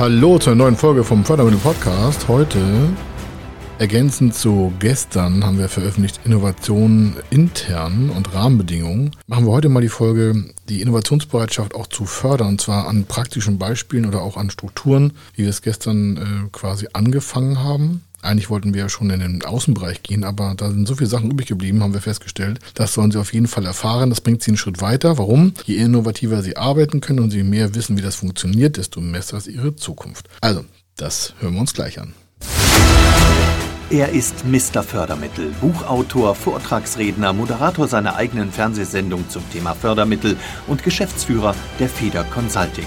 Hallo zur neuen Folge vom Fördermittel Podcast. Heute ergänzend zu gestern haben wir veröffentlicht Innovationen intern und Rahmenbedingungen. Machen wir heute mal die Folge, die Innovationsbereitschaft auch zu fördern, und zwar an praktischen Beispielen oder auch an Strukturen, wie wir es gestern äh, quasi angefangen haben. Eigentlich wollten wir ja schon in den Außenbereich gehen, aber da sind so viele Sachen übrig geblieben, haben wir festgestellt. Das sollen Sie auf jeden Fall erfahren. Das bringt Sie einen Schritt weiter. Warum? Je innovativer Sie arbeiten können und Sie mehr wissen, wie das funktioniert, desto besser ist Ihre Zukunft. Also, das hören wir uns gleich an. Er ist Mr. Fördermittel, Buchautor, Vortragsredner, Moderator seiner eigenen Fernsehsendung zum Thema Fördermittel und Geschäftsführer der Feder Consulting.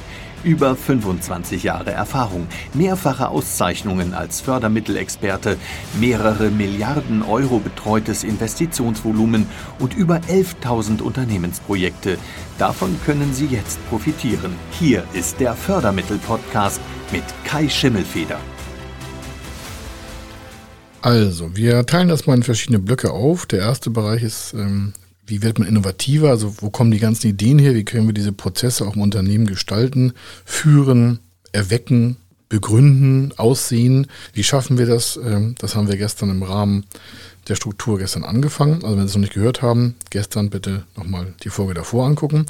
Über 25 Jahre Erfahrung, mehrfache Auszeichnungen als Fördermittelexperte, mehrere Milliarden Euro betreutes Investitionsvolumen und über 11.000 Unternehmensprojekte. Davon können Sie jetzt profitieren. Hier ist der Fördermittel-Podcast mit Kai Schimmelfeder. Also, wir teilen das mal in verschiedene Blöcke auf. Der erste Bereich ist ähm, wie wird man innovativer? Also wo kommen die ganzen Ideen her? Wie können wir diese Prozesse auch im Unternehmen gestalten, führen, erwecken, begründen, aussehen? Wie schaffen wir das? Ähm, das haben wir gestern im Rahmen der Struktur gestern angefangen. Also wenn Sie es noch nicht gehört haben, gestern bitte nochmal die Folge davor angucken.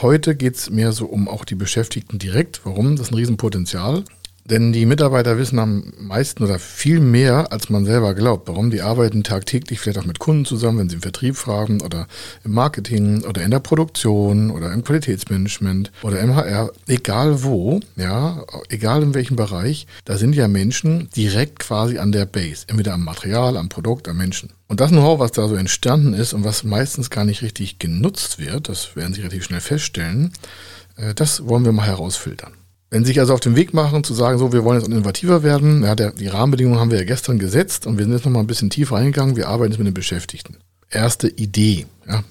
Heute geht es mehr so um auch die Beschäftigten direkt. Warum? Das ist ein Riesenpotenzial. Denn die Mitarbeiter wissen am meisten oder viel mehr, als man selber glaubt. Warum? Die arbeiten tagtäglich vielleicht auch mit Kunden zusammen, wenn sie im Vertrieb fragen oder im Marketing oder in der Produktion oder im Qualitätsmanagement oder im HR. Egal wo, ja, egal in welchem Bereich, da sind ja Menschen direkt quasi an der Base. Entweder am Material, am Produkt, am Menschen. Und das Know-how, was da so entstanden ist und was meistens gar nicht richtig genutzt wird, das werden Sie relativ schnell feststellen, äh, das wollen wir mal herausfiltern. Wenn Sie sich also auf den Weg machen, zu sagen, so, wir wollen jetzt innovativer werden, ja, der, die Rahmenbedingungen haben wir ja gestern gesetzt und wir sind jetzt nochmal ein bisschen tiefer eingegangen, wir arbeiten jetzt mit den Beschäftigten. Erste Idee, ja,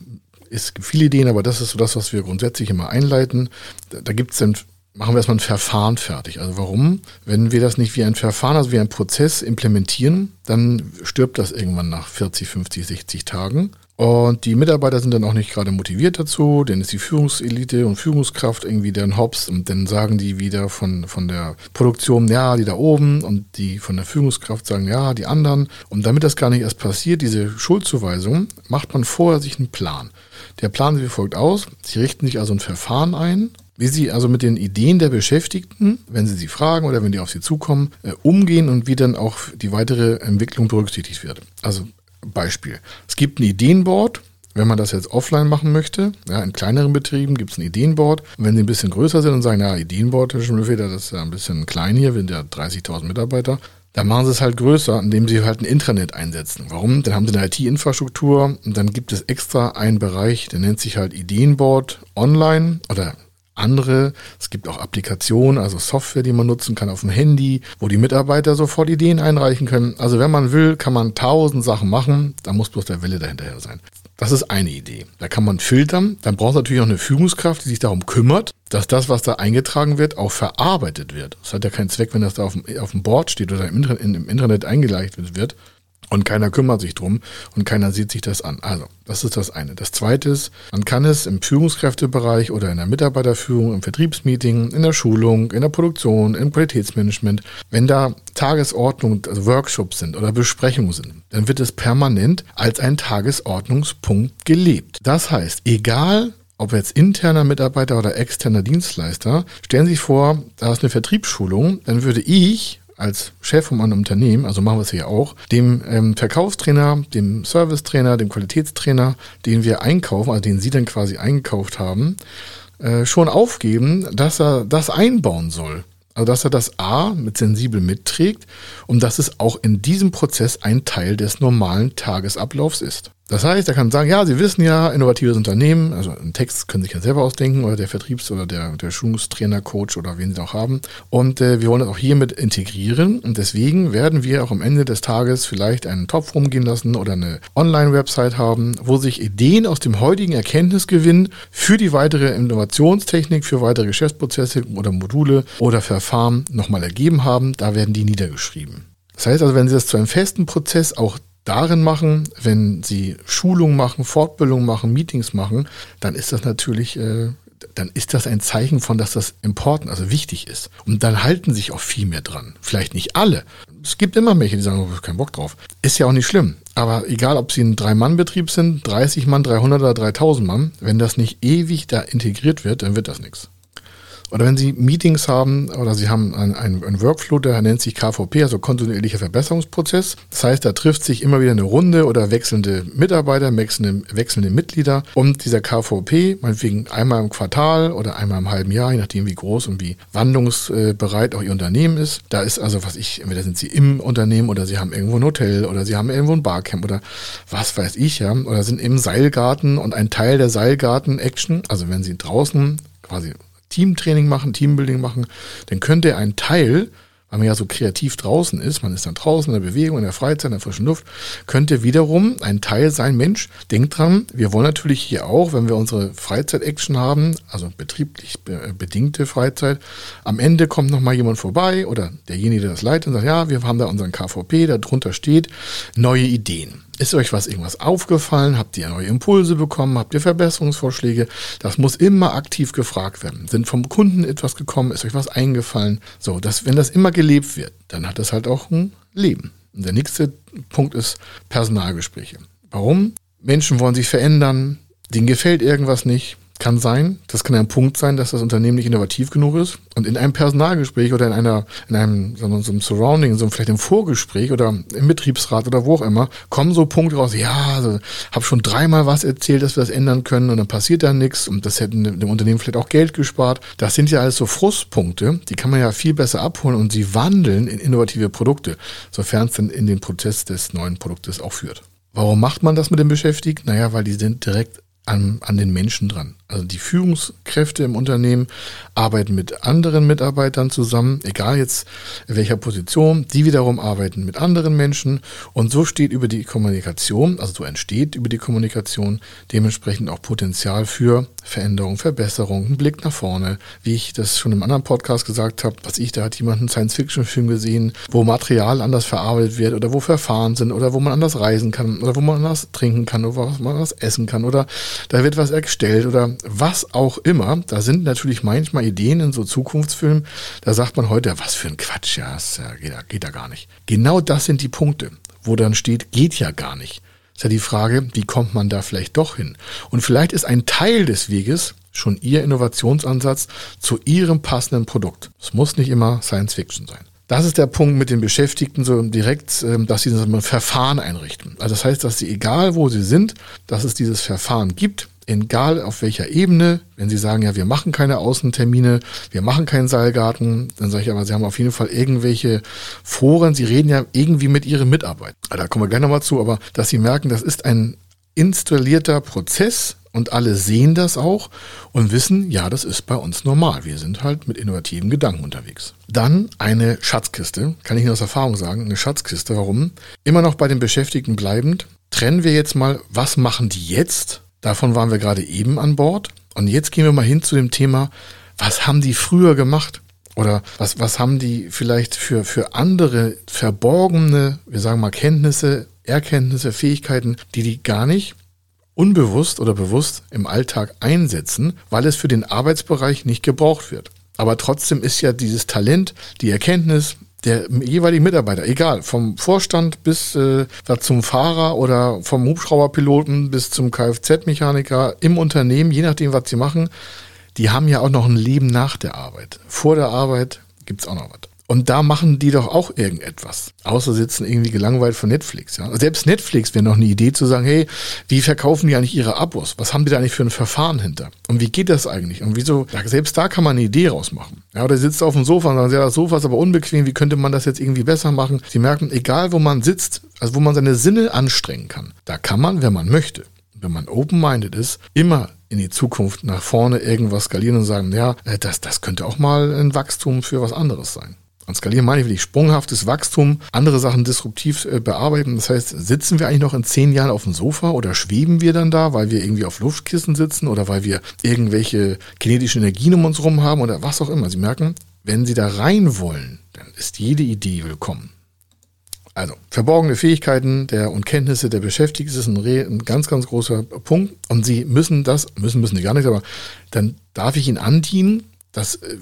es gibt viele Ideen, aber das ist so das, was wir grundsätzlich immer einleiten. Da, da gibt es dann, machen wir erstmal ein Verfahren fertig. Also warum? Wenn wir das nicht wie ein Verfahren, also wie ein Prozess implementieren, dann stirbt das irgendwann nach 40, 50, 60 Tagen. Und die Mitarbeiter sind dann auch nicht gerade motiviert dazu, denn ist die Führungselite und Führungskraft irgendwie deren Hops und dann sagen die wieder von, von der Produktion, ja, die da oben und die von der Führungskraft sagen, ja, die anderen. Und damit das gar nicht erst passiert, diese Schuldzuweisung, macht man vorher sich einen Plan. Der Plan sieht wie folgt aus. Sie richten sich also ein Verfahren ein, wie Sie also mit den Ideen der Beschäftigten, wenn Sie sie fragen oder wenn die auf Sie zukommen, äh, umgehen und wie dann auch die weitere Entwicklung berücksichtigt wird. Also Beispiel. Es gibt ein Ideenboard, wenn man das jetzt offline machen möchte, ja, in kleineren Betrieben gibt es ein Ideenboard. Wenn sie ein bisschen größer sind und sagen, ja, Ideenboard, Herr Schimmelfeder, das ist ja ein bisschen klein hier, wir sind ja 30.000 Mitarbeiter, dann machen sie es halt größer, indem sie halt ein Intranet einsetzen. Warum? Dann haben sie eine IT-Infrastruktur und dann gibt es extra einen Bereich, der nennt sich halt Ideenboard online oder andere. Es gibt auch Applikationen, also Software, die man nutzen kann auf dem Handy, wo die Mitarbeiter sofort Ideen einreichen können. Also wenn man will, kann man tausend Sachen machen. Da muss bloß der Wille dahinterher sein. Das ist eine Idee. Da kann man filtern. Dann braucht es natürlich auch eine Führungskraft, die sich darum kümmert, dass das, was da eingetragen wird, auch verarbeitet wird. Es hat ja keinen Zweck, wenn das da auf dem, auf dem Board steht oder im Internet, im Internet eingeleitet wird, und keiner kümmert sich drum und keiner sieht sich das an. Also, das ist das eine. Das zweite ist, man kann es im Führungskräftebereich oder in der Mitarbeiterführung, im Vertriebsmeeting, in der Schulung, in der Produktion, im Qualitätsmanagement, wenn da Tagesordnung, also Workshops sind oder Besprechungen sind, dann wird es permanent als ein Tagesordnungspunkt gelebt. Das heißt, egal ob jetzt interner Mitarbeiter oder externer Dienstleister, stellen Sie sich vor, da ist eine Vertriebsschulung, dann würde ich als Chef von einem Unternehmen, also machen wir es hier auch, dem ähm, Verkaufstrainer, dem Servicetrainer, dem Qualitätstrainer, den wir einkaufen, also den Sie dann quasi eingekauft haben, äh, schon aufgeben, dass er das einbauen soll. Also dass er das A mit sensibel mitträgt und dass es auch in diesem Prozess ein Teil des normalen Tagesablaufs ist. Das heißt, er kann sagen, ja, Sie wissen ja, innovatives Unternehmen, also einen Text können Sie sich ja selber ausdenken oder der Vertriebs- oder der, der Schulungstrainer, Coach oder wen Sie auch haben. Und äh, wir wollen das auch hiermit integrieren. Und deswegen werden wir auch am Ende des Tages vielleicht einen Topf rumgehen lassen oder eine Online-Website haben, wo sich Ideen aus dem heutigen Erkenntnisgewinn für die weitere Innovationstechnik, für weitere Geschäftsprozesse oder Module oder Verfahren nochmal ergeben haben. Da werden die niedergeschrieben. Das heißt also, wenn Sie das zu einem festen Prozess auch darin machen, wenn sie Schulung machen, Fortbildung machen, Meetings machen, dann ist das natürlich, äh, dann ist das ein Zeichen von, dass das important, also wichtig ist. Und dann halten sich auch viel mehr dran. Vielleicht nicht alle. Es gibt immer welche, die sagen, oh, ich habe keinen Bock drauf. Ist ja auch nicht schlimm. Aber egal, ob sie ein Drei-Mann-Betrieb sind, 30 Mann, 300 oder 3000 Mann, wenn das nicht ewig da integriert wird, dann wird das nichts. Oder wenn Sie Meetings haben oder Sie haben einen, einen Workflow, der nennt sich KVP, also kontinuierlicher Verbesserungsprozess. Das heißt, da trifft sich immer wieder eine Runde oder wechselnde Mitarbeiter, wechselnde, wechselnde Mitglieder und dieser KVP, meinetwegen einmal im Quartal oder einmal im halben Jahr, je nachdem wie groß und wie wandlungsbereit auch Ihr Unternehmen ist. Da ist also, was ich, entweder sind Sie im Unternehmen oder Sie haben irgendwo ein Hotel oder Sie haben irgendwo ein Barcamp oder was weiß ich, ja, oder sind im Seilgarten und ein Teil der Seilgarten-Action, also wenn Sie draußen quasi Teamtraining machen, Teambuilding machen, dann könnte ein Teil weil man ja so kreativ draußen ist, man ist dann draußen in der Bewegung, in der Freizeit, in der frischen Luft, könnte wiederum ein Teil sein, Mensch, denkt dran, wir wollen natürlich hier auch, wenn wir unsere Freizeit-Action haben, also betrieblich bedingte Freizeit, am Ende kommt nochmal jemand vorbei oder derjenige, der das leitet und sagt, ja, wir haben da unseren KVP, da drunter steht neue Ideen. Ist euch was irgendwas aufgefallen? Habt ihr neue Impulse bekommen? Habt ihr Verbesserungsvorschläge? Das muss immer aktiv gefragt werden. Sind vom Kunden etwas gekommen? Ist euch was eingefallen? So, dass, wenn das immer gelebt wird, dann hat das halt auch ein Leben. Und der nächste Punkt ist Personalgespräche. Warum? Menschen wollen sich verändern, denen gefällt irgendwas nicht, kann sein, das kann ein Punkt sein, dass das Unternehmen nicht innovativ genug ist. Und in einem Personalgespräch oder in einer, in einem, so einem Surrounding, so vielleicht im Vorgespräch oder im Betriebsrat oder wo auch immer, kommen so Punkte raus, ja, also, habe schon dreimal was erzählt, dass wir das ändern können und dann passiert da nichts und das hätten dem Unternehmen vielleicht auch Geld gespart. Das sind ja alles so Frustpunkte, die kann man ja viel besser abholen und sie wandeln in innovative Produkte, sofern es dann in den Prozess des neuen Produktes auch führt. Warum macht man das mit den Beschäftigten? Naja, weil die sind direkt an, an den Menschen dran. Also die Führungskräfte im Unternehmen arbeiten mit anderen Mitarbeitern zusammen, egal jetzt in welcher Position. Die wiederum arbeiten mit anderen Menschen und so steht über die Kommunikation, also so entsteht über die Kommunikation dementsprechend auch Potenzial für Veränderung, Verbesserung, ein Blick nach vorne. Wie ich das schon im anderen Podcast gesagt habe, was ich, da hat jemand einen Science-Fiction-Film gesehen, wo Material anders verarbeitet wird oder wo Verfahren sind oder wo man anders reisen kann oder wo man anders trinken kann oder wo man anders essen kann oder da wird was erstellt oder was auch immer. Da sind natürlich manchmal Ideen in so Zukunftsfilmen, da sagt man heute, was für ein Quatsch, ja, das geht, geht da gar nicht. Genau das sind die Punkte, wo dann steht, geht ja gar nicht. Ist ja die Frage, wie kommt man da vielleicht doch hin? Und vielleicht ist ein Teil des Weges schon Ihr Innovationsansatz zu Ihrem passenden Produkt. Es muss nicht immer Science Fiction sein. Das ist der Punkt mit den Beschäftigten so direkt, ähm, dass sie ein Verfahren einrichten. Also das heißt, dass sie, egal wo sie sind, dass es dieses Verfahren gibt, egal auf welcher Ebene, wenn Sie sagen, ja, wir machen keine Außentermine, wir machen keinen Seilgarten, dann sage ich aber, Sie haben auf jeden Fall irgendwelche Foren, Sie reden ja irgendwie mit Ihren Mitarbeitern. Da kommen wir gleich nochmal zu, aber dass Sie merken, das ist ein installierter Prozess, und alle sehen das auch und wissen, ja, das ist bei uns normal. Wir sind halt mit innovativen Gedanken unterwegs. Dann eine Schatzkiste, kann ich Ihnen aus Erfahrung sagen, eine Schatzkiste. Warum? Immer noch bei den Beschäftigten bleibend. Trennen wir jetzt mal, was machen die jetzt Davon waren wir gerade eben an Bord. Und jetzt gehen wir mal hin zu dem Thema, was haben die früher gemacht? Oder was, was haben die vielleicht für, für andere verborgene, wir sagen mal Kenntnisse, Erkenntnisse, Fähigkeiten, die die gar nicht unbewusst oder bewusst im Alltag einsetzen, weil es für den Arbeitsbereich nicht gebraucht wird. Aber trotzdem ist ja dieses Talent, die Erkenntnis, der jeweilige Mitarbeiter, egal, vom Vorstand bis äh, zum Fahrer oder vom Hubschrauberpiloten bis zum Kfz-Mechaniker im Unternehmen, je nachdem, was sie machen, die haben ja auch noch ein Leben nach der Arbeit. Vor der Arbeit gibt's auch noch was. Und da machen die doch auch irgendetwas. Außer sitzen irgendwie gelangweilt von Netflix. Ja? Selbst Netflix wäre noch eine Idee zu sagen, hey, wie verkaufen die eigentlich ihre Abos? Was haben die da eigentlich für ein Verfahren hinter? Und wie geht das eigentlich? Und wieso, selbst da kann man eine Idee rausmachen. Ja, oder sitzt auf dem Sofa und sagt, ja, das Sofa ist aber unbequem, wie könnte man das jetzt irgendwie besser machen? Sie merken, egal wo man sitzt, also wo man seine Sinne anstrengen kann, da kann man, wenn man möchte, wenn man open-minded ist, immer in die Zukunft nach vorne irgendwas skalieren und sagen, ja, äh, das, das könnte auch mal ein Wachstum für was anderes sein. Und skalieren meine ich wirklich sprunghaftes Wachstum, andere Sachen disruptiv äh, bearbeiten. Das heißt, sitzen wir eigentlich noch in zehn Jahren auf dem Sofa oder schweben wir dann da, weil wir irgendwie auf Luftkissen sitzen oder weil wir irgendwelche kinetische Energien um uns rum haben oder was auch immer. Sie merken, wenn Sie da rein wollen, dann ist jede Idee willkommen. Also, verborgene Fähigkeiten der und Kenntnisse der Beschäftigten ist ein, ein, ganz, ganz großer Punkt. Und Sie müssen das, müssen, müssen Sie gar nicht, aber dann darf ich Ihnen andienen, das, äh,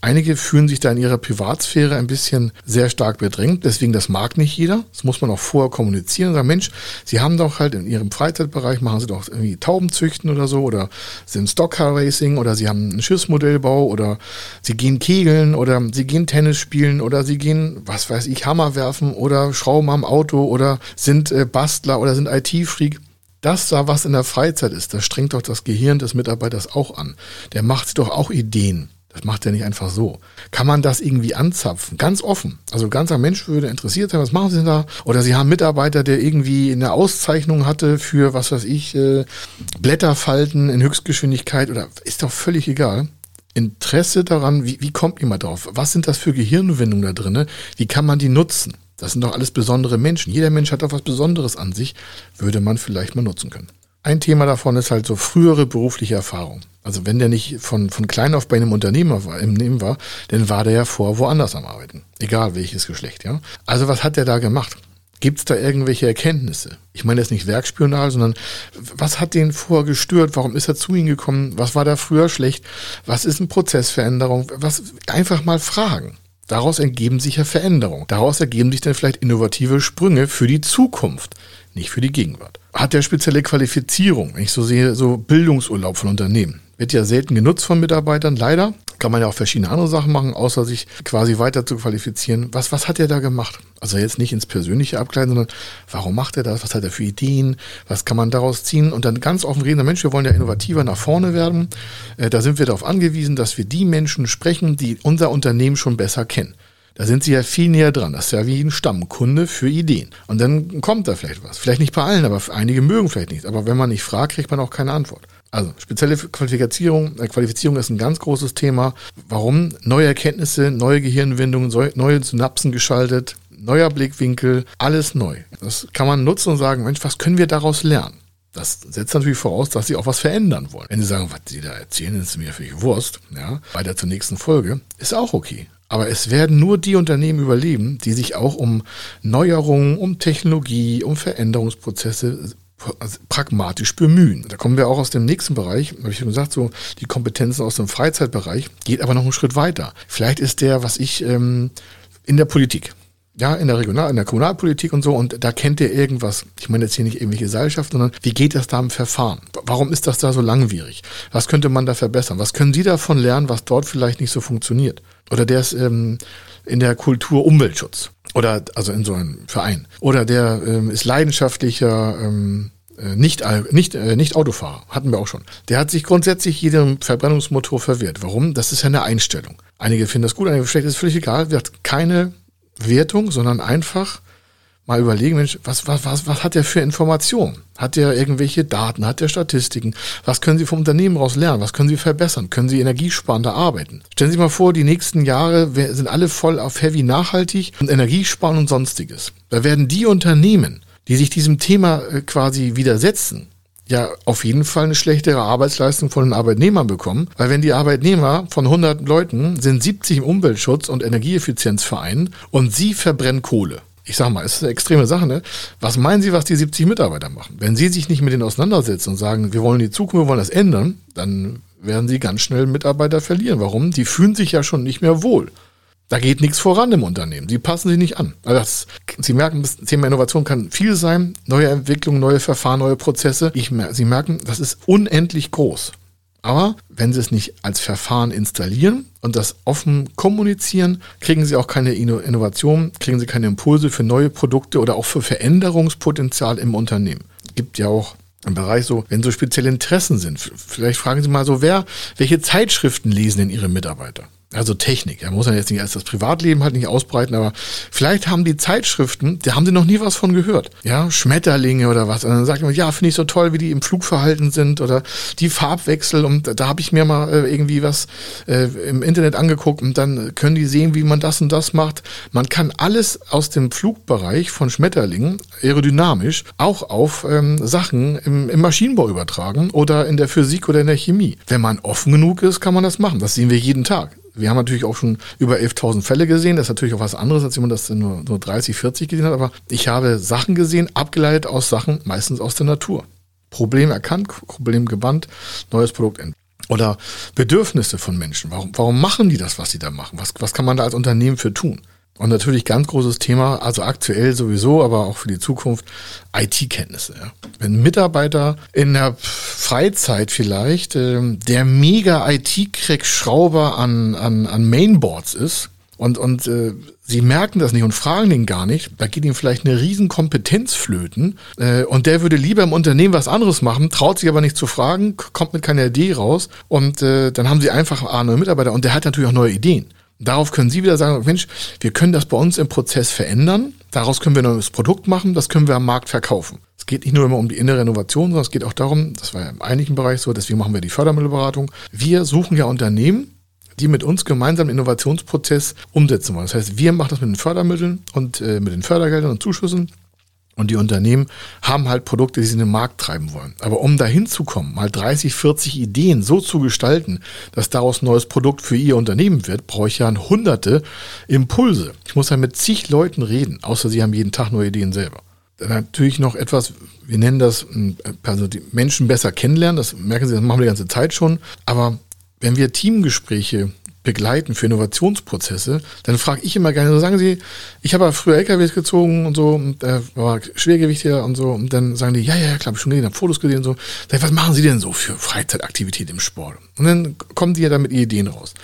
einige fühlen sich da in ihrer Privatsphäre ein bisschen sehr stark bedrängt. Deswegen, das mag nicht jeder. Das muss man auch vorher kommunizieren und sagen, Mensch, Sie haben doch halt in Ihrem Freizeitbereich, machen Sie doch irgendwie Taubenzüchten oder so oder sind Stockcar Racing oder Sie haben einen Schiffsmodellbau oder Sie gehen kegeln oder Sie gehen Tennis spielen oder Sie gehen, was weiß ich, Hammer werfen oder Schrauben am Auto oder sind äh, Bastler oder sind IT-Freak das da, was in der Freizeit ist, das strengt doch das Gehirn des Mitarbeiters auch an. Der macht doch auch Ideen. Das macht er nicht einfach so. Kann man das irgendwie anzapfen? Ganz offen. Also ganzer Mensch würde interessiert sein, was machen Sie denn da? Oder Sie haben Mitarbeiter, der irgendwie eine Auszeichnung hatte für, was weiß ich, äh, Blätterfalten in Höchstgeschwindigkeit oder ist doch völlig egal. Interesse daran, wie, wie kommt jemand drauf? Was sind das für Gehirnwindungen da drinne? Wie kann man die nutzen? Das sind doch alles besondere Menschen. Jeder Mensch hat doch was Besonderes an sich, würde man vielleicht mal nutzen können. Ein Thema davon ist halt so frühere berufliche Erfahrung. Also wenn der nicht von, von klein auf bei einem Unternehmer war, im Nehmen war, dann war der ja vor woanders am Arbeiten. Egal welches Geschlecht, ja. Also was hat der da gemacht? Gibt es da irgendwelche Erkenntnisse? Ich meine jetzt nicht Werkspionage, sondern was hat den vorher gestört? Warum ist er zu ihm gekommen? Was war da früher schlecht? Was ist eine Prozessveränderung? Was einfach mal fragen. Daraus ergeben sich ja Veränderungen. Daraus ergeben sich dann vielleicht innovative Sprünge für die Zukunft, nicht für die Gegenwart. Hat der spezielle Qualifizierung, wenn ich so sehe, so Bildungsurlaub von Unternehmen. Wird ja selten genutzt von Mitarbeitern, leider. Kann man ja auch verschiedene andere Sachen machen, außer sich quasi weiter zu qualifizieren. Was, was hat er da gemacht? Also jetzt nicht ins Persönliche abkleiden, sondern warum macht er das? Was hat er für Ideen? Was kann man daraus ziehen? Und dann ganz offen reden, Mensch, wir wollen ja innovativer nach vorne werden. Äh, da sind wir darauf angewiesen, dass wir die Menschen sprechen, die unser Unternehmen schon besser kennen. Da sind sie ja viel näher dran. Das ist ja wie ein Stammkunde für Ideen. Und dann kommt da vielleicht was. Vielleicht nicht bei allen, aber einige mögen vielleicht nicht. Aber wenn man nicht fragt, kriegt man auch keine Antwort. Also spezielle Qualifizierung, äh, Qualifizierung ist ein ganz großes Thema. Warum? Neue Erkenntnisse, neue Gehirnwindungen, neue Synapsen geschaltet, neuer Blickwinkel, alles neu. Das kann man nutzen und sagen, Mensch, was können wir daraus lernen? Das setzt natürlich voraus, dass sie auch was verändern wollen. Wenn sie sagen, was sie da erzählen, ist mir völlig Wurst, ja, weiter zur nächsten Folge, ist auch okay. Aber es werden nur die Unternehmen überleben, die sich auch um Neuerungen, um Technologie, um Veränderungsprozesse pragmatisch bemühen. Da kommen wir auch aus dem nächsten Bereich, habe ich schon gesagt, so die Kompetenzen aus dem Freizeitbereich, geht aber noch einen Schritt weiter. Vielleicht ist der, was ich ähm, in der Politik. Ja, in der Regional-, in der Kommunalpolitik und so, und da kennt ihr irgendwas. Ich meine jetzt hier nicht irgendwelche Gesellschaften, sondern wie geht das da im Verfahren? Warum ist das da so langwierig? Was könnte man da verbessern? Was können Sie davon lernen, was dort vielleicht nicht so funktioniert? Oder der ist ähm, in der Kultur Umweltschutz. Oder also in so einem Verein. Oder der ähm, ist leidenschaftlicher ähm, äh, nicht, nicht, äh, nicht Autofahrer, hatten wir auch schon. Der hat sich grundsätzlich jedem Verbrennungsmotor verwehrt. Warum? Das ist ja eine Einstellung. Einige finden das gut, einige schlecht, das ist völlig egal. Wir hat keine Wertung, sondern einfach mal überlegen, Mensch, was, was, was, was hat der für Informationen? Hat der irgendwelche Daten? Hat der Statistiken? Was können Sie vom Unternehmen raus lernen? Was können Sie verbessern? Können Sie energiesparender arbeiten? Stellen Sie sich mal vor, die nächsten Jahre sind alle voll auf Heavy nachhaltig und Energiesparen und sonstiges. Da werden die Unternehmen, die sich diesem Thema äh, quasi widersetzen, ja auf jeden Fall eine schlechtere Arbeitsleistung von den Arbeitnehmern bekommen, weil wenn die Arbeitnehmer von 100 Leuten sind 70 im Umweltschutz und Energieeffizienzverein und sie verbrennen Kohle. Ich sag mal, es ist eine extreme Sache, ne? Was meinen Sie, was die 70 Mitarbeiter machen? Wenn Sie sich nicht mit denen auseinandersetzen und sagen, wir wollen die Zukunft, wir wollen das ändern, dann werden Sie ganz schnell Mitarbeiter verlieren. Warum? Die fühlen sich ja schon nicht mehr wohl. Da geht nichts voran im Unternehmen. Sie passen sich nicht an. Also das, Sie merken, das Thema Innovation kann viel sein. Neue Entwicklungen, neue Verfahren, neue Prozesse. Ich, Sie merken, das ist unendlich groß. Aber wenn Sie es nicht als Verfahren installieren und das offen kommunizieren, kriegen Sie auch keine Innovation, kriegen Sie keine Impulse für neue Produkte oder auch für Veränderungspotenzial im Unternehmen. Gibt ja auch im Bereich so, wenn so spezielle Interessen sind. Vielleicht fragen Sie mal so, wer, welche Zeitschriften lesen denn Ihre Mitarbeiter? Also Technik. Da muss man jetzt nicht als das Privatleben halt nicht ausbreiten, aber vielleicht haben die Zeitschriften, da haben sie noch nie was von gehört. Ja, Schmetterlinge oder was. Und dann sagt man, ja, finde ich so toll, wie die im Flugverhalten sind oder die Farbwechsel. Und da, da habe ich mir mal äh, irgendwie was äh, im Internet angeguckt und dann können die sehen, wie man das und das macht. Man kann alles aus dem Flugbereich von Schmetterlingen aerodynamisch auch auf ähm, Sachen im, im Maschinenbau übertragen oder in der Physik oder in der Chemie. Wenn man offen genug ist, kann man das machen. Das sehen wir jeden Tag wir haben natürlich auch schon über 11.000 Fälle gesehen. Das ist natürlich auch was anderes, als wenn man das nur, nur 30, 40 gesehen hat. Aber ich habe Sachen gesehen, abgeleitet aus Sachen, meistens aus der Natur. Problem erkannt, Problem gebannt, neues Produkt entwickelt. Oder Bedürfnisse von Menschen. Warum, warum machen die das, was sie da machen? Was, was kann man da als Unternehmen für tun? Und natürlich ganz großes Thema, also aktuell sowieso, aber auch für die Zukunft, IT-Kenntnisse. Wenn ein Mitarbeiter in der Freizeit vielleicht äh, der mega IT-Crack-Schrauber an, an, an Mainboards ist und, und äh, sie merken das nicht und fragen den gar nicht, da geht ihm vielleicht eine riesen Kompetenz flöten äh, und der würde lieber im Unternehmen was anderes machen, traut sich aber nicht zu fragen, kommt mit keiner Idee raus und äh, dann haben sie einfach einen Mitarbeiter und der hat natürlich auch neue Ideen. Darauf können Sie wieder sagen, Mensch, wir können das bei uns im Prozess verändern. Daraus können wir ein neues Produkt machen, das können wir am Markt verkaufen. Es geht nicht nur immer um die innere Innovation, sondern es geht auch darum, das war ja im einigen Bereich so, deswegen machen wir die Fördermittelberatung. Wir suchen ja Unternehmen, die mit uns gemeinsam den Innovationsprozess umsetzen wollen. Das heißt, wir machen das mit den Fördermitteln und äh, mit den Fördergeldern und Zuschüssen und die Unternehmen haben halt Produkte, die sie in den Markt treiben wollen. Aber um dahin zu kommen, mal 30, 40 Ideen so zu gestalten, dass daraus ein neues Produkt für ihr Unternehmen wird, brauche ich ja hunderte Impulse. Ich muss ja mit zig Leuten reden, außer sie haben jeden Tag neue Ideen selber. Dann natürlich noch etwas, wir nennen das, also die Menschen besser kennenlernen, das merken Sie, das machen wir die ganze Zeit schon. Aber wenn wir Teamgespräche begleiten für Innovationsprozesse, dann frage ich immer gerne, so sagen Sie, ich habe früher LKWs gezogen und so, und äh, war Schwergewicht hier und so, und dann sagen die, ja, ja, klar, hab ich schon gesehen, habe Fotos gesehen und so. Sag ich, was machen Sie denn so für Freizeitaktivität im Sport? Und dann kommen die ja da mit Ideen raus.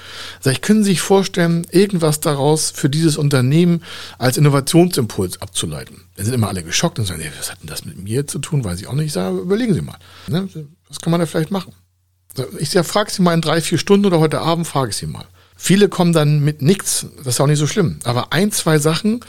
Sag ich, können Sie sich vorstellen, irgendwas daraus für dieses Unternehmen als Innovationsimpuls abzuleiten? Dann sind immer alle geschockt und sagen, ey, was hat denn das mit mir zu tun? Weiß ich auch nicht. Ich sage, überlegen Sie mal. Ne? Was kann man da vielleicht machen? Ich sag, frag sie mal in drei, vier Stunden oder heute Abend frage ich sie mal. Viele kommen dann mit nichts, das ist auch nicht so schlimm. Aber ein, zwei Sachen,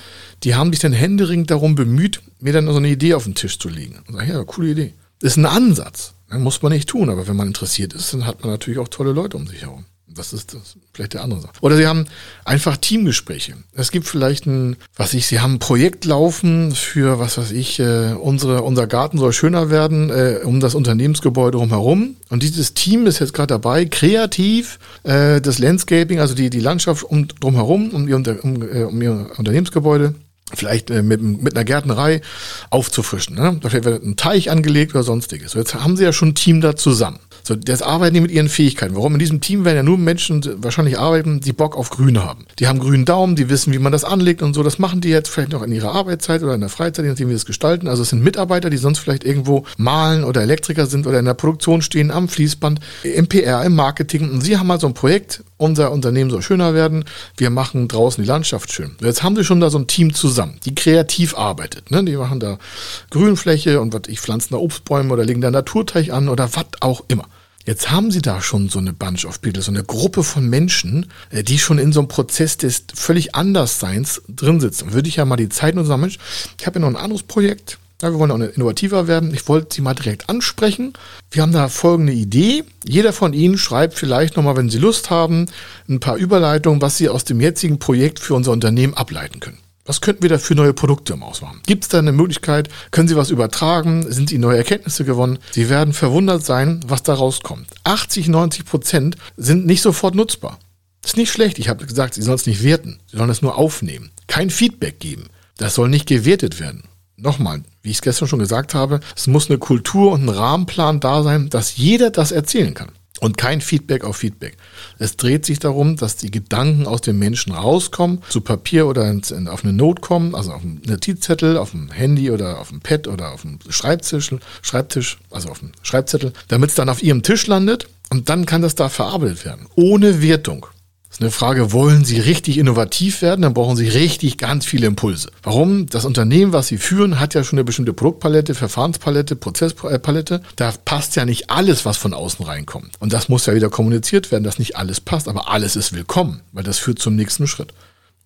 die haben sich dann händeringend darum bemüht, mir dann so eine Idee auf den Tisch zu legen. Und sag, ja, coole Idee. Das ist ein Ansatz. Dann muss man nicht tun, aber wenn man interessiert ist, dann hat man natürlich auch tolle Leute um sich herum. Das ist das, vielleicht der andere Sache. Oder Sie haben einfach Teamgespräche. Es gibt vielleicht ein, was ich, Sie haben ein Projekt laufen für, was weiß ich, äh, unsere, unser Garten soll schöner werden, äh, um das Unternehmensgebäude drumherum. Und dieses Team ist jetzt gerade dabei, kreativ äh, das Landscaping, also die, die Landschaft um, drumherum, um ihr, um, äh, um ihr Unternehmensgebäude, vielleicht äh, mit, mit einer Gärtnerei aufzufrischen. Ne? Da wird ein Teich angelegt oder sonstiges. So, jetzt haben Sie ja schon ein Team da zusammen. So, das arbeiten die mit ihren Fähigkeiten. Warum? In diesem Team werden ja nur Menschen wahrscheinlich arbeiten, die Bock auf Grün haben. Die haben grünen Daumen, die wissen, wie man das anlegt und so. Das machen die jetzt vielleicht noch in ihrer Arbeitszeit oder in der Freizeit, je nachdem, wie sie es gestalten. Also es sind Mitarbeiter, die sonst vielleicht irgendwo malen oder Elektriker sind oder in der Produktion stehen, am Fließband, im PR, im Marketing. Und sie haben mal so ein Projekt, unser Unternehmen soll schöner werden. Wir machen draußen die Landschaft schön. Jetzt haben sie schon da so ein Team zusammen, die kreativ arbeitet. Ne? Die machen da Grünfläche und was ich pflanzen da Obstbäume oder legen da Naturteich an oder was auch immer. Jetzt haben sie da schon so eine Bunch of People, so eine Gruppe von Menschen, äh, die schon in so einem Prozess des völlig Andersseins drin sitzen. Würde ich ja mal die Zeit nutzen, Mensch, ich habe ja noch ein anderes Projekt, ja, wir wollen auch innovativer werden. Ich wollte Sie mal direkt ansprechen. Wir haben da folgende Idee. Jeder von Ihnen schreibt vielleicht nochmal, wenn Sie Lust haben, ein paar Überleitungen, was Sie aus dem jetzigen Projekt für unser Unternehmen ableiten können. Was könnten wir da für neue Produkte im Ausmachen? Gibt es da eine Möglichkeit? Können Sie was übertragen? Sind Ihnen neue Erkenntnisse gewonnen? Sie werden verwundert sein, was da rauskommt. 80, 90 Prozent sind nicht sofort nutzbar. Das ist nicht schlecht. Ich habe gesagt, Sie sollen es nicht werten. Sie sollen es nur aufnehmen. Kein Feedback geben. Das soll nicht gewertet werden. Nochmal, wie ich es gestern schon gesagt habe, es muss eine Kultur und ein Rahmenplan da sein, dass jeder das erzählen kann und kein Feedback auf Feedback. Es dreht sich darum, dass die Gedanken aus dem Menschen rauskommen, zu Papier oder auf eine Note kommen, also auf einen Notizzettel, auf dem Handy oder auf dem Pad oder auf dem Schreibtisch, Schreibtisch, also auf dem Schreibzettel, damit es dann auf ihrem Tisch landet Und dann kann das da verarbeitet werden. Ohne Wertung. Das ist eine Frage, wollen Sie richtig innovativ werden, dann brauchen Sie richtig ganz viele Impulse. Warum? Das Unternehmen, was Sie führen, hat ja schon eine bestimmte Produktpalette, Verfahrenspalette, Prozesspalette. Da passt ja nicht alles, was von außen reinkommt. Und das muss ja wieder kommuniziert werden, dass nicht alles passt, aber alles ist willkommen, weil das führt zum nächsten Schritt.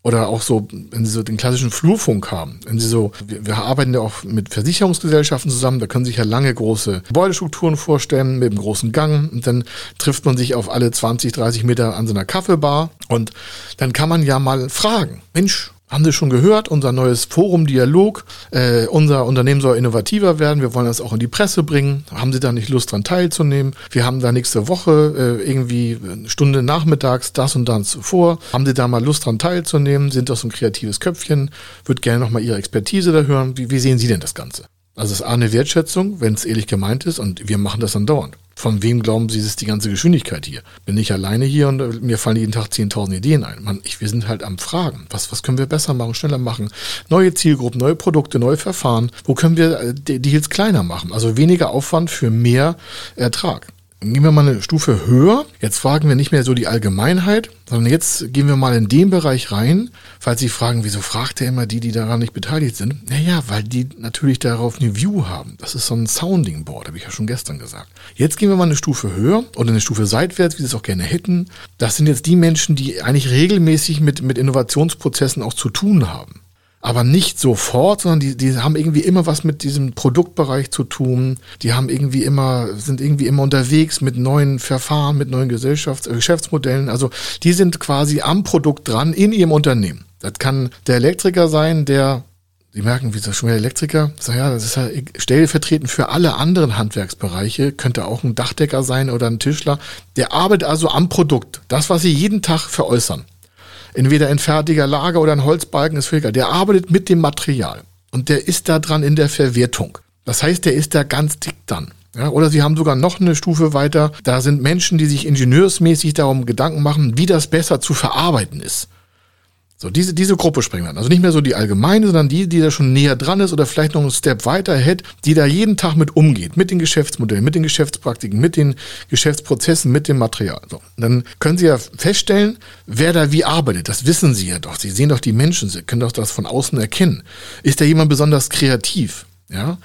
Oder auch so, wenn Sie so den klassischen Flurfunk haben. Wenn Sie so, wir, wir arbeiten ja auch mit Versicherungsgesellschaften zusammen, da können sich ja lange große Gebäudestrukturen vorstellen mit einem großen Gang. Und dann trifft man sich auf alle 20, 30 Meter an so einer Kaffeebar. Und dann kann man ja mal fragen, Mensch, haben Sie schon gehört, unser neues Forum Dialog, äh, unser Unternehmen soll innovativer werden, wir wollen das auch in die Presse bringen. Haben Sie da nicht Lust dran teilzunehmen? Wir haben da nächste Woche äh, irgendwie eine Stunde nachmittags das und das vor. Haben Sie da mal Lust dran teilzunehmen? Sind das so ein kreatives Köpfchen? Würde gerne nochmal Ihre Expertise da hören. Wie, wie sehen Sie denn das Ganze? Also es ist A eine Wertschätzung, wenn es ehrlich gemeint ist und wir machen das dann dauernd. Von wem glauben Sie, ist die ganze Geschwindigkeit hier? Bin ich alleine hier und äh, mir fallen jeden Tag 10.000 Ideen ein. Mann, ich, wir sind halt am Fragen. Was, was können wir besser machen, schneller machen? Neue Zielgruppen, neue Produkte, neue Verfahren. Wo können wir äh, die Deals kleiner machen? Also weniger Aufwand für mehr Ertrag. Gehen wir mal eine Stufe höher. Jetzt fragen wir nicht mehr so die Allgemeinheit, sondern jetzt gehen wir mal in den Bereich rein, falls Sie fragen, wieso fragt er immer die, die daran nicht beteiligt sind? Naja, weil die natürlich darauf eine View haben. Das ist so ein Sounding Board, habe ich ja schon gestern gesagt. Jetzt gehen wir mal eine Stufe höher oder eine Stufe seitwärts, wie Sie es auch gerne hätten. Das sind jetzt die Menschen, die eigentlich regelmäßig mit, mit Innovationsprozessen auch zu tun haben aber nicht sofort, sondern die, die haben irgendwie immer was mit diesem Produktbereich zu tun. Die haben irgendwie immer, sind irgendwie immer unterwegs mit neuen Verfahren, mit neuen Gesellschafts-, äh, Geschäftsmodellen. Also die sind quasi am Produkt dran in ihrem Unternehmen. Das kann der Elektriker sein, der Sie merken, wie ist das schon wieder Elektriker? Sag ja, das ist ja stellvertretend für alle anderen Handwerksbereiche. Könnte auch ein Dachdecker sein oder ein Tischler. Der arbeitet also am Produkt. Das, was Sie jeden Tag veräußern entweder in fertiger Lage oder ein Holzbalken, ist völlig Der arbeitet mit dem Material und der ist da dran in der Verwertung. Das heißt, der ist da ganz dick dann. Ja, oder sie haben sogar noch eine Stufe weiter. Da sind Menschen, die sich ingenieursmäßig darum Gedanken machen, wie das besser zu verarbeiten ist. So, diese, diese Gruppe springen dann. Also nicht mehr so die allgemeine, sondern die, die da schon näher dran ist oder vielleicht noch einen Step weiter hält, die da jeden Tag mit umgeht, mit den Geschäftsmodellen, mit den Geschäftspraktiken, mit den Geschäftsprozessen, mit dem Material. So, dann können Sie ja feststellen, wer da wie arbeitet. Das wissen Sie ja doch. Sie sehen doch die Menschen, Sie können doch das von außen erkennen. Ist da jemand besonders kreativ? Ja,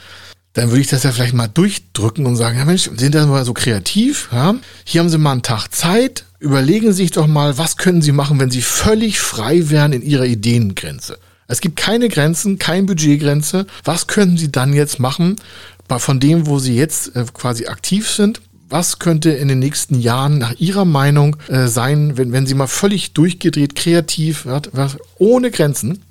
dann würde ich das ja vielleicht mal durchdrücken und sagen, ja Mensch, sind da mal so kreativ? Ja? Hier haben Sie mal einen Tag Zeit, überlegen Sie sich doch mal, was können Sie machen, wenn Sie völlig frei wären in Ihrer Ideengrenze. Es gibt keine Grenzen, keine Budgetgrenze. Was können Sie dann jetzt machen von dem, wo Sie jetzt äh, quasi aktiv sind? Was könnte in den nächsten Jahren nach Ihrer Meinung äh, sein, wenn, wenn Sie mal völlig durchgedreht, kreativ, ohne Grenzen,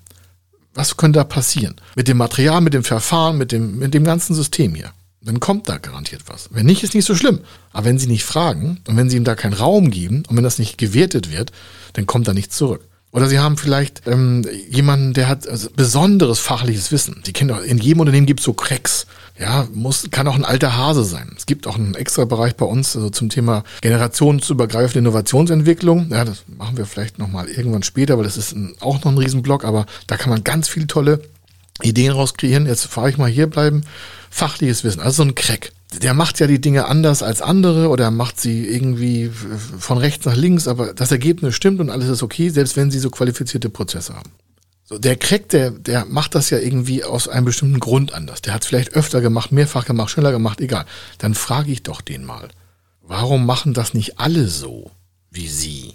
was könnte da passieren? Mit dem Material, mit dem Verfahren, mit dem, mit dem ganzen System hier. Dann kommt da garantiert was. Wenn nicht, ist nicht so schlimm. Aber wenn Sie nicht fragen und wenn Sie ihm da keinen Raum geben und wenn das nicht gewertet wird, dann kommt da nichts zurück. Oder Sie haben vielleicht ähm, jemanden, der hat also besonderes fachliches Wissen. Sie kennen auch, in jedem Unternehmen gibt es so Cracks. Ja, muss, kann auch ein alter Hase sein. Es gibt auch einen extra Bereich bei uns also zum Thema generationsübergreifende Innovationsentwicklung. Ja, das machen wir vielleicht nochmal irgendwann später, weil das ist ein, auch noch ein Riesenblock, aber da kann man ganz viele tolle Ideen rauskreieren. Jetzt fahre ich mal hier bleiben. Fachliches Wissen, also so ein Crack der macht ja die Dinge anders als andere oder macht sie irgendwie von rechts nach links, aber das Ergebnis stimmt und alles ist okay, selbst wenn sie so qualifizierte Prozesse haben. So, der Crack, der, der macht das ja irgendwie aus einem bestimmten Grund anders. Der hat es vielleicht öfter gemacht, mehrfach gemacht, schneller gemacht, egal. Dann frage ich doch den mal, warum machen das nicht alle so wie Sie?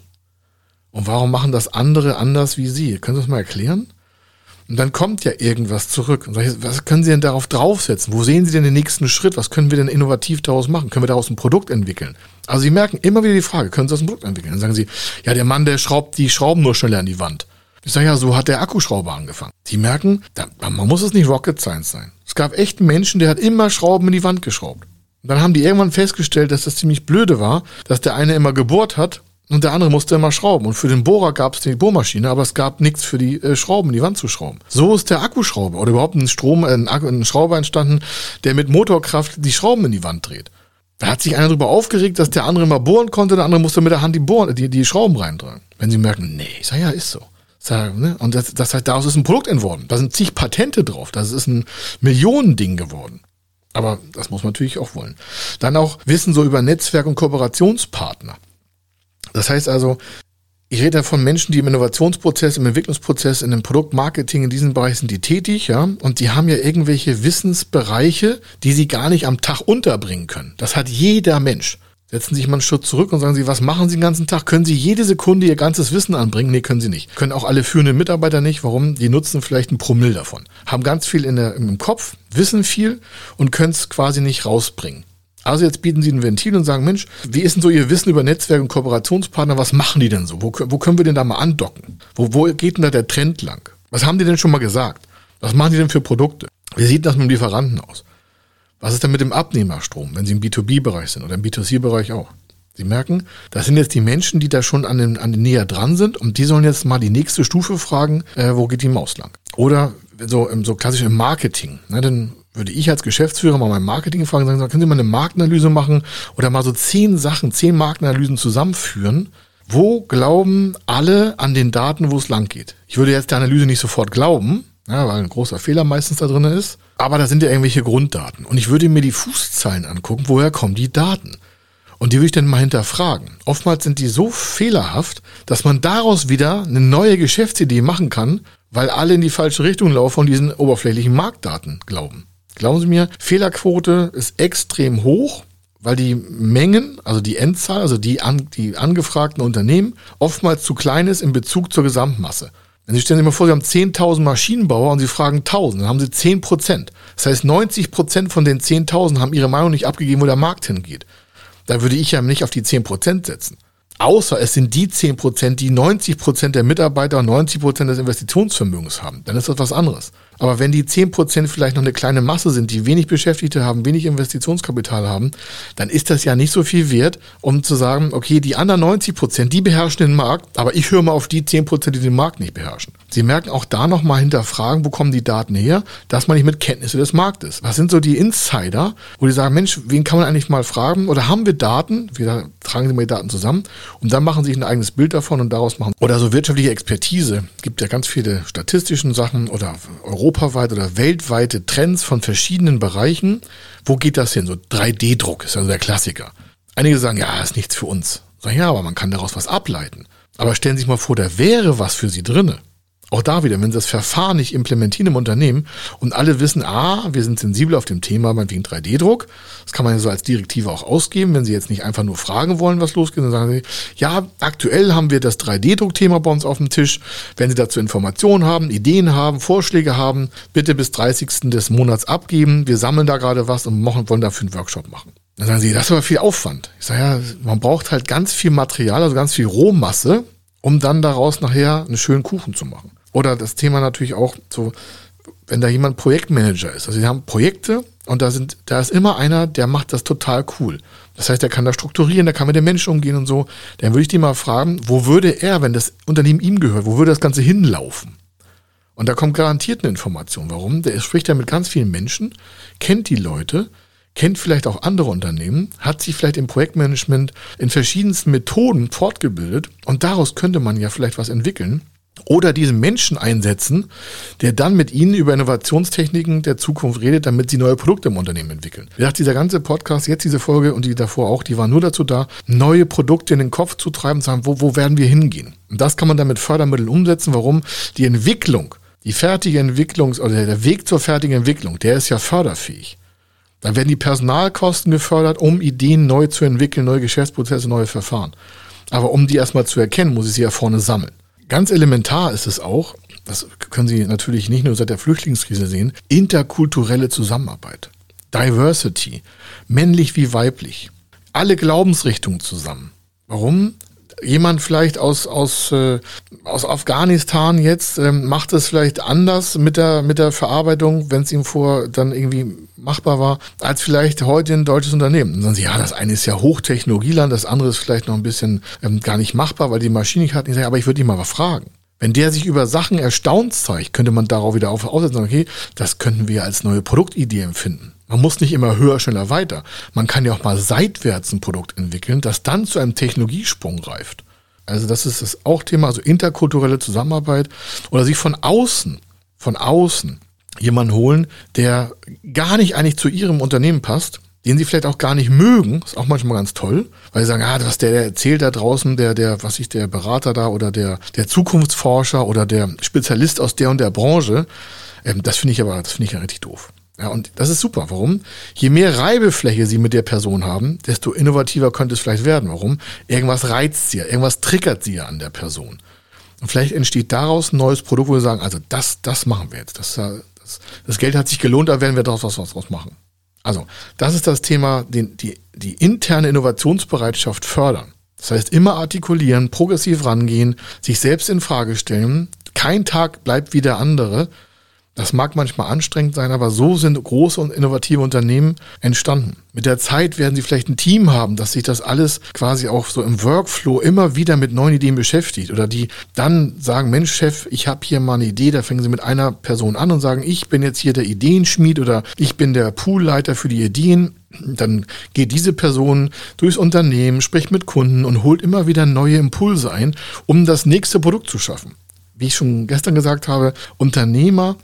Und warum machen das andere anders wie Sie? Können Sie das mal erklären? Und dann kommt ja irgendwas zurück. Und ich, was können Sie denn darauf draufsetzen? Wo sehen Sie denn den nächsten Schritt? Was können wir denn innovativ daraus machen? Können wir daraus ein Produkt entwickeln? Also Sie merken immer wieder die Frage, können Sie das ein Produkt entwickeln? Dann sagen Sie, ja, der Mann, der schraubt die Schrauben nur schneller an die Wand. Ich sage ja, so hat der Akkuschrauber angefangen. Sie merken, da, man muss es nicht Rocket Science sein. Es gab echt einen Menschen, der hat immer Schrauben in die Wand geschraubt. Und dann haben die irgendwann festgestellt, dass das ziemlich blöde war, dass der eine immer gebohrt hat und der andere musste immer schrauben. Und für den Bohrer gab es die Bohrmaschine, aber es gab nichts für die äh, Schrauben, die Wand zu schrauben. So ist der Akkuschrauber oder überhaupt ein Strom, äh, ein, Akku, ein Schrauber entstanden, der mit Motorkraft die Schrauben in die Wand dreht. Da hat sich einer darüber aufgeregt, dass der andere mal bohren konnte, der andere musste mit der Hand die, Bohren, die, die Schrauben reintragen. Wenn sie merken, nee, ich sag ja, ist so. Sag, ne? Und das, das heißt, daraus ist ein Produkt entworfen. Da sind zig Patente drauf. Das ist ein Millionending geworden. Aber das muss man natürlich auch wollen. Dann auch Wissen so über Netzwerk und Kooperationspartner. Das heißt also, ich rede von Menschen, die im Innovationsprozess, im Entwicklungsprozess, in dem Produktmarketing, in diesem Bereich sind die tätig, ja, und die haben ja irgendwelche Wissensbereiche, die sie gar nicht am Tag unterbringen können. Das hat jeder Mensch. Setzen Sie sich mal einen Schritt zurück und sagen Sie, was machen Sie den ganzen Tag? Können Sie jede Sekunde Ihr ganzes Wissen anbringen? Nee, können Sie nicht. Können auch alle führenden Mitarbeiter nicht. Warum? Die nutzen vielleicht ein Promille davon. Haben ganz viel in der, im Kopf, wissen viel und können es quasi nicht rausbringen. Also jetzt bieten Sie ein Ventil und sagen, Mensch, wie ist denn so Ihr Wissen über Netzwerke und Kooperationspartner? Was machen die denn so? Wo, wo können wir denn da mal andocken? Wo, wo geht denn da der Trend lang? Was haben die denn schon mal gesagt? Was machen die denn für Produkte? Wie sieht das mit dem Lieferanten aus? Was ist denn mit dem Abnehmerstrom, wenn Sie im B2B-Bereich sind oder im B2C-Bereich auch? Sie merken, das sind jetzt die Menschen, die da schon an den, an den näher dran sind und die sollen jetzt mal die nächste Stufe fragen, äh, wo geht die Maus lang? Oder so, so klassisch im Marketing. Ne, dann würde ich als Geschäftsführer mal mein Marketing fragen, sagen, können Sie mal eine Marktanalyse machen oder mal so zehn Sachen, zehn Marktanalysen zusammenführen. Wo glauben alle an den Daten, wo es lang geht? Ich würde jetzt der Analyse nicht sofort glauben, ja, weil ein großer Fehler meistens da drin ist. Aber da sind ja irgendwelche Grunddaten. Und ich würde mir die Fußzeilen angucken, woher kommen die Daten? Und die würde ich dann mal hinterfragen. Oftmals sind die so fehlerhaft, dass man daraus wieder eine neue Geschäftsidee machen kann, weil alle in die falsche Richtung laufen und diesen oberflächlichen Marktdaten glauben. Glauben Sie mir, Fehlerquote ist extrem hoch, weil die Mengen, also die Endzahl, also die, an, die angefragten Unternehmen, oftmals zu klein ist in Bezug zur Gesamtmasse. Wenn Sie stellen sich mal vor, Sie haben 10.000 Maschinenbauer und Sie fragen 1.000, dann haben Sie 10 Prozent. Das heißt, 90 Prozent von den 10.000 haben ihre Meinung nicht abgegeben, wo der Markt hingeht. Da würde ich ja nicht auf die 10 Prozent setzen. Außer es sind die 10 Prozent, die 90 Prozent der Mitarbeiter und 90 Prozent des Investitionsvermögens haben. Dann ist das was anderes. Aber wenn die 10 Prozent vielleicht noch eine kleine Masse sind, die wenig Beschäftigte haben, wenig Investitionskapital haben, dann ist das ja nicht so viel wert, um zu sagen, okay, die anderen 90 Prozent, die beherrschen den Markt, aber ich höre mal auf die 10 Prozent, die den Markt nicht beherrschen. Sie merken auch da nochmal hinterfragen, wo kommen die Daten her, dass man nicht mit Kenntnisse des Marktes. Was sind so die Insider, wo die sagen, Mensch, wen kann man eigentlich mal fragen? Oder haben wir Daten? Wir tragen sie mal die Daten zusammen und dann machen sie sich ein eigenes Bild davon und daraus machen. Oder so wirtschaftliche Expertise. Es gibt ja ganz viele statistischen Sachen oder europaweit oder weltweite Trends von verschiedenen Bereichen. Wo geht das hin? So 3D-Druck ist also der Klassiker. Einige sagen, ja, ist nichts für uns. Sagen, ja, aber man kann daraus was ableiten. Aber stellen Sie sich mal vor, da wäre was für Sie drinne. Auch da wieder, wenn Sie das Verfahren nicht implementieren im Unternehmen und alle wissen, ah, wir sind sensibel auf dem Thema, meinetwegen 3D-Druck, das kann man ja so als Direktive auch ausgeben, wenn Sie jetzt nicht einfach nur fragen wollen, was losgeht, dann sagen Sie, ja, aktuell haben wir das 3D-Druck-Thema bei uns auf dem Tisch. Wenn Sie dazu Informationen haben, Ideen haben, Vorschläge haben, bitte bis 30. des Monats abgeben. Wir sammeln da gerade was und wollen dafür einen Workshop machen. Dann sagen sie, das ist aber viel Aufwand. Ich sage, ja, man braucht halt ganz viel Material, also ganz viel Rohmasse, um dann daraus nachher einen schönen Kuchen zu machen. Oder das Thema natürlich auch so, wenn da jemand Projektmanager ist. Also sie haben Projekte und da sind, da ist immer einer, der macht das total cool. Das heißt, der kann da strukturieren, der kann mit den Menschen umgehen und so. Dann würde ich die mal fragen, wo würde er, wenn das Unternehmen ihm gehört, wo würde das Ganze hinlaufen? Und da kommt garantiert eine Information. Warum? Der spricht ja mit ganz vielen Menschen, kennt die Leute, kennt vielleicht auch andere Unternehmen, hat sich vielleicht im Projektmanagement in verschiedensten Methoden fortgebildet und daraus könnte man ja vielleicht was entwickeln oder diesen Menschen einsetzen, der dann mit ihnen über Innovationstechniken der Zukunft redet, damit sie neue Produkte im Unternehmen entwickeln. Wie gesagt, dieser ganze Podcast, jetzt diese Folge und die davor auch, die waren nur dazu da, neue Produkte in den Kopf zu treiben, zu sagen, wo, wo werden wir hingehen? Und das kann man dann mit Fördermitteln umsetzen. Warum? Die Entwicklung, die fertige Entwicklung oder der Weg zur fertigen Entwicklung, der ist ja förderfähig. Da werden die Personalkosten gefördert, um Ideen neu zu entwickeln, neue Geschäftsprozesse, neue Verfahren. Aber um die erstmal zu erkennen, muss ich sie ja vorne sammeln. Ganz elementar ist es auch, das können Sie natürlich nicht nur seit der Flüchtlingskrise sehen, interkulturelle Zusammenarbeit. Diversity, männlich wie weiblich. Alle Glaubensrichtungen zusammen. Warum? Jemand vielleicht aus, aus, äh, aus Afghanistan jetzt ähm, macht es vielleicht anders mit der, mit der Verarbeitung, wenn es ihm vor dann irgendwie machbar war, als vielleicht heute ein deutsches Unternehmen. Und dann sagen sie, ja, das eine ist ja Hochtechnologieland, das andere ist vielleicht noch ein bisschen ähm, gar nicht machbar, weil die Maschine nicht hat. Ich sage, aber ich würde dich mal was fragen. Wenn der sich über Sachen erstaunt zeigt, könnte man darauf wieder auf, aussetzen, okay, das könnten wir als neue Produktidee empfinden. Man muss nicht immer höher, schneller, weiter. Man kann ja auch mal seitwärts ein Produkt entwickeln, das dann zu einem Technologiesprung reift. Also das ist das auch Thema, also interkulturelle Zusammenarbeit oder sich von außen, von außen jemanden holen, der gar nicht eigentlich zu ihrem Unternehmen passt, den sie vielleicht auch gar nicht mögen, ist auch manchmal ganz toll, weil sie sagen, ah, was der, der erzählt da draußen, der, der, was ich, der Berater da oder der, der Zukunftsforscher oder der Spezialist aus der und der Branche, ähm, das finde ich aber, das finde ich ja richtig doof. Ja, und das ist super. Warum? Je mehr Reibefläche Sie mit der Person haben, desto innovativer könnte es vielleicht werden. Warum? Irgendwas reizt Sie ja, irgendwas triggert Sie ja an der Person. Und vielleicht entsteht daraus ein neues Produkt, wo wir sagen, also das, das machen wir jetzt. Das, das, das Geld hat sich gelohnt, da werden wir daraus was, was, was machen. Also, das ist das Thema, den, die, die interne Innovationsbereitschaft fördern. Das heißt, immer artikulieren, progressiv rangehen, sich selbst in Frage stellen. Kein Tag bleibt wie der andere. Das mag manchmal anstrengend sein, aber so sind große und innovative Unternehmen entstanden. Mit der Zeit werden sie vielleicht ein Team haben, das sich das alles quasi auch so im Workflow immer wieder mit neuen Ideen beschäftigt oder die dann sagen, Mensch Chef, ich habe hier mal eine Idee, da fangen sie mit einer Person an und sagen, ich bin jetzt hier der Ideenschmied oder ich bin der Poolleiter für die Ideen. Dann geht diese Person durchs Unternehmen, spricht mit Kunden und holt immer wieder neue Impulse ein, um das nächste Produkt zu schaffen. Wie ich schon gestern gesagt habe, Unternehmer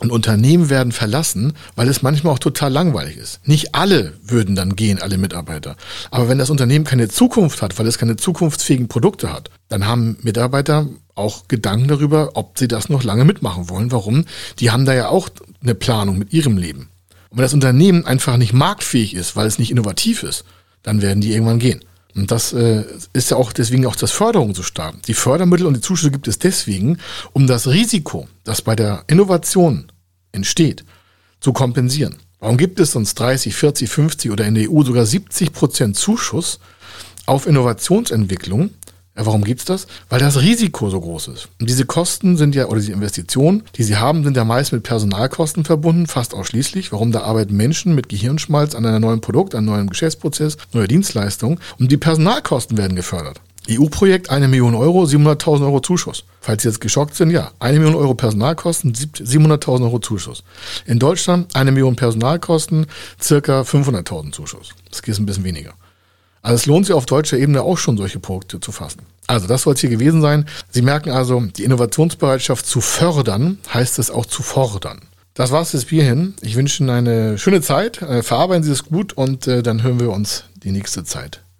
und Unternehmen werden verlassen, weil es manchmal auch total langweilig ist. Nicht alle würden dann gehen, alle Mitarbeiter. Aber wenn das Unternehmen keine Zukunft hat, weil es keine zukunftsfähigen Produkte hat, dann haben Mitarbeiter auch Gedanken darüber, ob sie das noch lange mitmachen wollen. Warum? Die haben da ja auch eine Planung mit ihrem Leben. Und wenn das Unternehmen einfach nicht marktfähig ist, weil es nicht innovativ ist, dann werden die irgendwann gehen. Und das äh, ist ja auch deswegen auch das Förderung so stark. Die Fördermittel und die Zuschüsse gibt es deswegen, um das Risiko, das bei der Innovation entsteht, zu kompensieren. Warum gibt es sonst 30, 40, 50 oder in der EU sogar 70 Prozent Zuschuss auf Innovationsentwicklung, ja, warum gibt's das? Weil das Risiko so groß ist. Und diese Kosten sind ja, oder die Investitionen, die sie haben, sind ja meist mit Personalkosten verbunden, fast ausschließlich. Warum? Da arbeiten Menschen mit Gehirnschmalz an einem neuen Produkt, einem neuen Geschäftsprozess, neue Dienstleistung. Und die Personalkosten werden gefördert. EU-Projekt, eine Million Euro, 700.000 Euro Zuschuss. Falls Sie jetzt geschockt sind, ja, eine Million Euro Personalkosten, 700.000 Euro Zuschuss. In Deutschland eine Million Personalkosten, circa 500.000 Zuschuss. Das geht ein bisschen weniger. Also es lohnt sich auf deutscher Ebene auch schon solche Projekte zu fassen. Also das soll es hier gewesen sein. Sie merken also, die Innovationsbereitschaft zu fördern, heißt es auch zu fordern. Das war's bis hierhin. Ich wünsche Ihnen eine schöne Zeit. Äh, verarbeiten Sie es gut und äh, dann hören wir uns die nächste Zeit